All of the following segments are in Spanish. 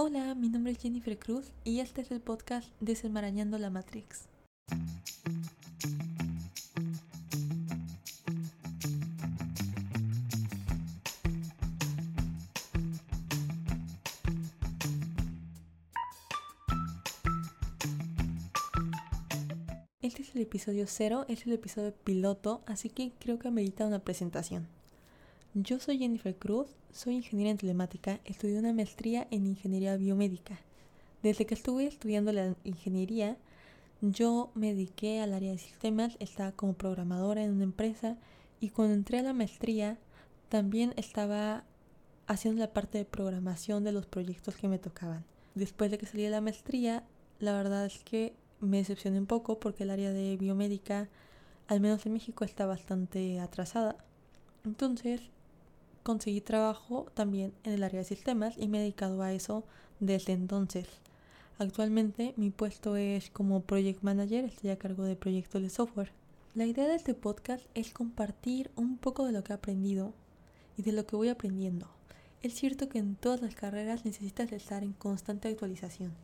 Hola, mi nombre es Jennifer Cruz y este es el podcast Desenmarañando la Matrix. Este es el episodio cero, es el episodio piloto, así que creo que amerita una presentación. Yo soy Jennifer Cruz, soy ingeniera en telemática, estudié una maestría en ingeniería biomédica. Desde que estuve estudiando la ingeniería, yo me dediqué al área de sistemas, estaba como programadora en una empresa y cuando entré a la maestría también estaba haciendo la parte de programación de los proyectos que me tocaban. Después de que salí de la maestría, la verdad es que me decepcioné un poco porque el área de biomédica, al menos en México, está bastante atrasada. Entonces conseguí trabajo también en el área de sistemas y me he dedicado a eso desde entonces. Actualmente mi puesto es como Project Manager, estoy a cargo de proyectos de software. La idea de este podcast es compartir un poco de lo que he aprendido y de lo que voy aprendiendo. Es cierto que en todas las carreras necesitas estar en constante actualización,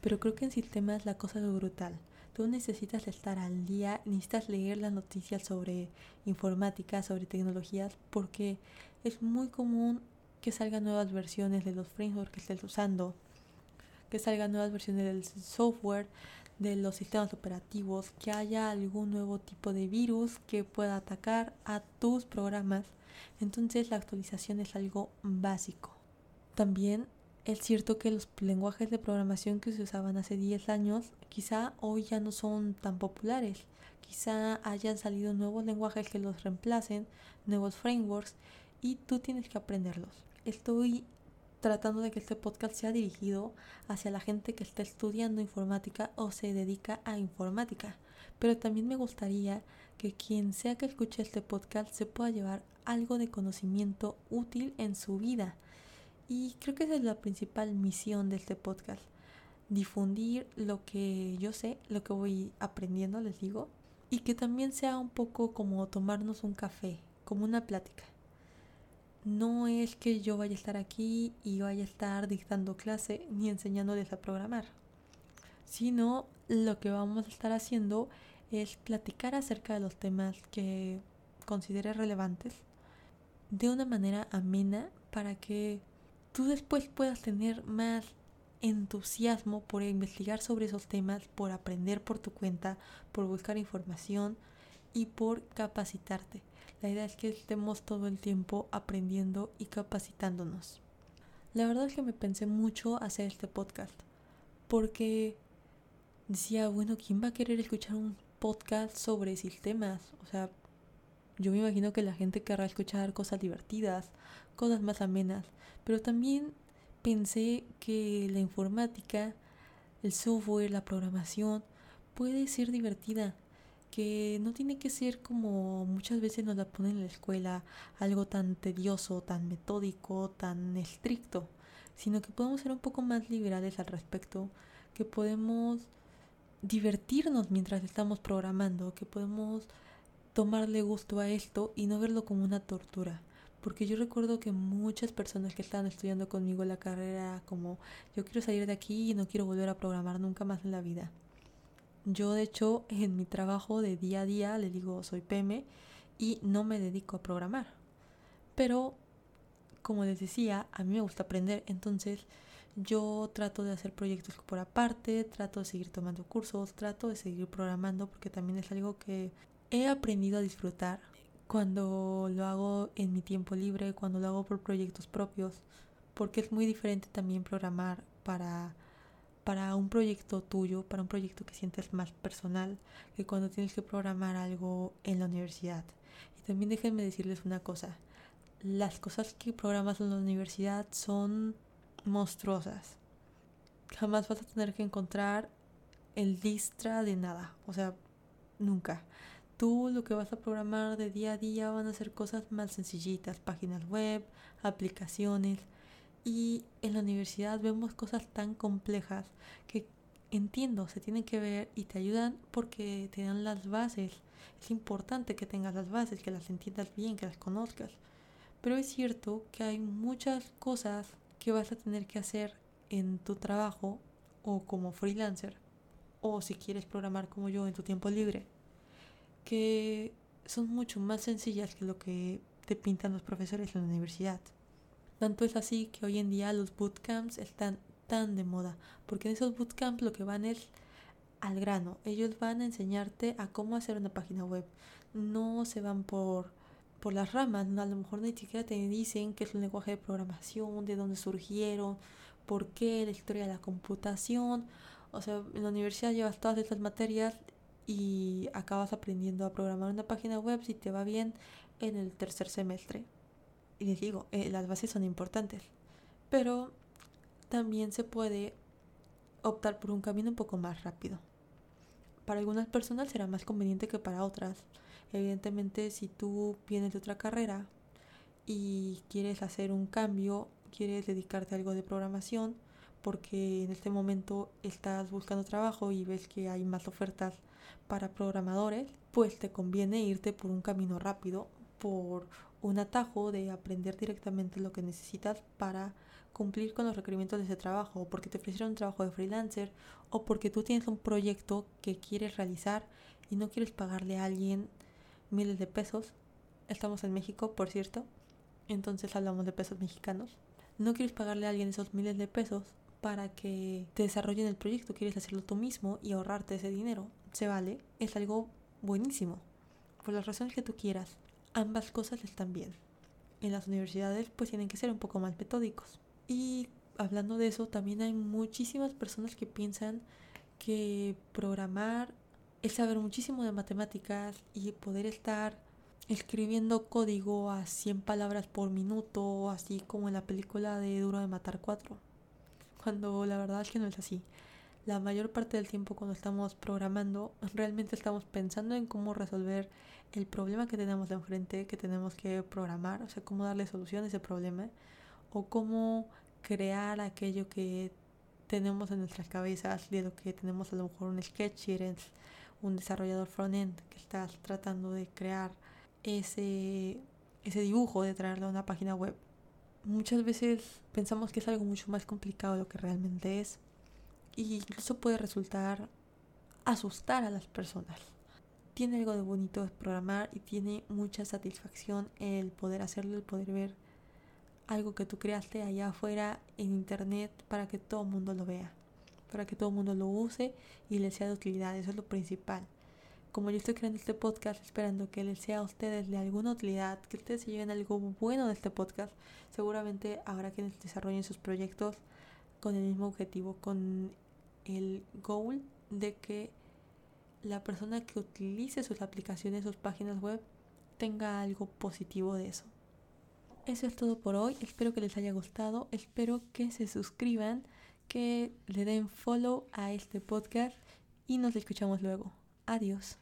pero creo que en sistemas la cosa es brutal. Tú necesitas estar al día, necesitas leer las noticias sobre informática, sobre tecnologías, porque es muy común que salgan nuevas versiones de los frameworks que estés usando, que salgan nuevas versiones del software, de los sistemas operativos, que haya algún nuevo tipo de virus que pueda atacar a tus programas. Entonces la actualización es algo básico. También es cierto que los lenguajes de programación que se usaban hace 10 años quizá hoy ya no son tan populares. Quizá hayan salido nuevos lenguajes que los reemplacen, nuevos frameworks y tú tienes que aprenderlos. Estoy tratando de que este podcast sea dirigido hacia la gente que está estudiando informática o se dedica a informática. Pero también me gustaría que quien sea que escuche este podcast se pueda llevar algo de conocimiento útil en su vida. Y creo que esa es la principal misión de este podcast. Difundir lo que yo sé, lo que voy aprendiendo, les digo. Y que también sea un poco como tomarnos un café, como una plática. No es que yo vaya a estar aquí y vaya a estar dictando clase ni enseñándoles a programar. Sino lo que vamos a estar haciendo es platicar acerca de los temas que considere relevantes de una manera amena para que tú después puedas tener más entusiasmo por investigar sobre esos temas, por aprender por tu cuenta, por buscar información y por capacitarte. La idea es que estemos todo el tiempo aprendiendo y capacitándonos. La verdad es que me pensé mucho hacer este podcast porque decía, bueno, ¿quién va a querer escuchar un podcast sobre sistemas? O sea, yo me imagino que la gente querrá escuchar cosas divertidas, cosas más amenas, pero también pensé que la informática, el software, la programación puede ser divertida, que no tiene que ser como muchas veces nos la ponen en la escuela, algo tan tedioso, tan metódico, tan estricto, sino que podemos ser un poco más liberales al respecto, que podemos divertirnos mientras estamos programando, que podemos tomarle gusto a esto y no verlo como una tortura. Porque yo recuerdo que muchas personas que estaban estudiando conmigo la carrera como yo quiero salir de aquí y no quiero volver a programar nunca más en la vida. Yo de hecho en mi trabajo de día a día le digo soy PM y no me dedico a programar. Pero como les decía, a mí me gusta aprender, entonces yo trato de hacer proyectos por aparte, trato de seguir tomando cursos, trato de seguir programando porque también es algo que he aprendido a disfrutar cuando lo hago en mi tiempo libre, cuando lo hago por proyectos propios, porque es muy diferente también programar para para un proyecto tuyo, para un proyecto que sientes más personal que cuando tienes que programar algo en la universidad. Y también déjenme decirles una cosa, las cosas que programas en la universidad son monstruosas. Jamás vas a tener que encontrar el distra de nada, o sea, nunca tú lo que vas a programar de día a día van a ser cosas más sencillitas, páginas web, aplicaciones. Y en la universidad vemos cosas tan complejas que entiendo, se tienen que ver y te ayudan porque te dan las bases. Es importante que tengas las bases, que las entiendas bien, que las conozcas. Pero es cierto que hay muchas cosas que vas a tener que hacer en tu trabajo o como freelancer o si quieres programar como yo en tu tiempo libre, que son mucho más sencillas que lo que te pintan los profesores en la universidad. Tanto es así que hoy en día los bootcamps están tan de moda, porque en esos bootcamps lo que van es al grano. Ellos van a enseñarte a cómo hacer una página web. No se van por, por las ramas, a lo mejor ni siquiera te dicen qué es un lenguaje de programación, de dónde surgieron, por qué, la historia de la computación. O sea, en la universidad llevas todas estas materias y acabas aprendiendo a programar una página web si te va bien en el tercer semestre. Y les digo, eh, las bases son importantes. Pero también se puede optar por un camino un poco más rápido. Para algunas personas será más conveniente que para otras. Evidentemente, si tú vienes de otra carrera y quieres hacer un cambio, quieres dedicarte a algo de programación, porque en este momento estás buscando trabajo y ves que hay más ofertas para programadores, pues te conviene irte por un camino rápido, por un atajo de aprender directamente lo que necesitas para cumplir con los requerimientos de ese trabajo, o porque te ofrecieron un trabajo de freelancer, o porque tú tienes un proyecto que quieres realizar y no quieres pagarle a alguien miles de pesos. Estamos en México, por cierto, entonces hablamos de pesos mexicanos. No quieres pagarle a alguien esos miles de pesos para que te desarrollen el proyecto, quieres hacerlo tú mismo y ahorrarte ese dinero. Se vale, es algo buenísimo. Por las razones que tú quieras, ambas cosas están bien. En las universidades pues tienen que ser un poco más metódicos. Y hablando de eso, también hay muchísimas personas que piensan que programar es saber muchísimo de matemáticas y poder estar escribiendo código a 100 palabras por minuto, así como en la película de Duro de Matar 4 cuando la verdad es que no es así. La mayor parte del tiempo cuando estamos programando, realmente estamos pensando en cómo resolver el problema que tenemos de enfrente, que tenemos que programar, o sea, cómo darle solución a ese problema, o cómo crear aquello que tenemos en nuestras cabezas, de lo que tenemos a lo mejor un sketch, un desarrollador front-end que estás tratando de crear ese, ese dibujo, de traerlo a una página web muchas veces pensamos que es algo mucho más complicado de lo que realmente es. Y incluso puede resultar asustar a las personas. Tiene algo de bonito programar y tiene mucha satisfacción el poder hacerlo, el poder ver algo que tú creaste allá afuera en internet para que todo el mundo lo vea, para que todo el mundo lo use y le sea de utilidad. Eso es lo principal como yo estoy creando este podcast esperando que les sea a ustedes de alguna utilidad, que ustedes se lleven algo bueno de este podcast, seguramente habrá quienes desarrollen sus proyectos con el mismo objetivo, con el goal de que la persona que utilice sus aplicaciones, sus páginas web, tenga algo positivo de eso. Eso es todo por hoy, espero que les haya gustado, espero que se suscriban, que le den follow a este podcast y nos escuchamos luego. Adiós.